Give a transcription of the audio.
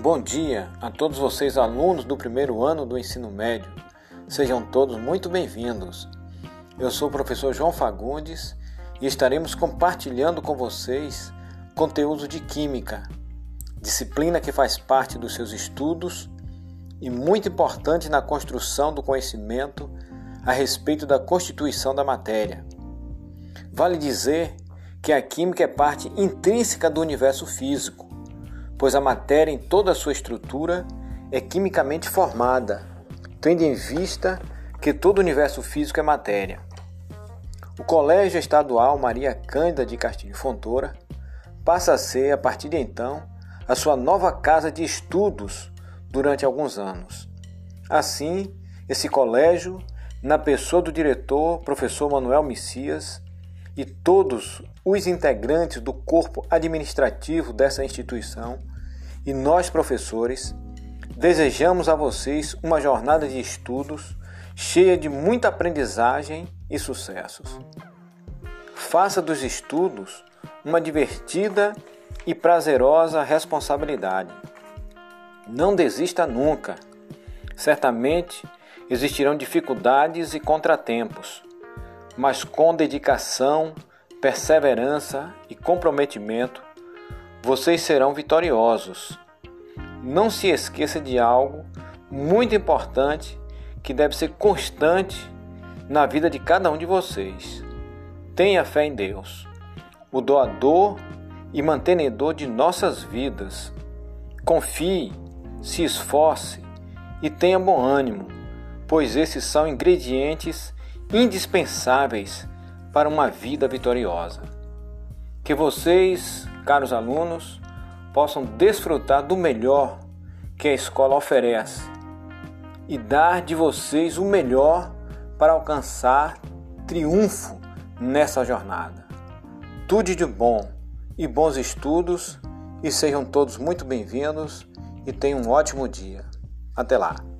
Bom dia a todos vocês, alunos do primeiro ano do ensino médio. Sejam todos muito bem-vindos. Eu sou o professor João Fagundes e estaremos compartilhando com vocês conteúdo de Química, disciplina que faz parte dos seus estudos e muito importante na construção do conhecimento a respeito da constituição da matéria. Vale dizer que a química é parte intrínseca do universo físico pois a matéria em toda a sua estrutura é quimicamente formada, tendo em vista que todo o universo físico é matéria. O Colégio Estadual Maria Cândida de Castilho Fontoura passa a ser, a partir de então, a sua nova casa de estudos durante alguns anos. Assim, esse colégio, na pessoa do diretor, professor Manuel Messias, e todos os integrantes do corpo administrativo dessa instituição e nós, professores, desejamos a vocês uma jornada de estudos cheia de muita aprendizagem e sucessos. Faça dos estudos uma divertida e prazerosa responsabilidade. Não desista nunca. Certamente existirão dificuldades e contratempos mas com dedicação, perseverança e comprometimento, vocês serão vitoriosos. Não se esqueça de algo muito importante que deve ser constante na vida de cada um de vocês. Tenha fé em Deus, o doador e mantenedor de nossas vidas. Confie, se esforce e tenha bom ânimo, pois esses são ingredientes indispensáveis para uma vida vitoriosa. Que vocês, caros alunos, possam desfrutar do melhor que a escola oferece e dar de vocês o melhor para alcançar triunfo nessa jornada. Tudo de bom e bons estudos e sejam todos muito bem-vindos e tenham um ótimo dia. Até lá!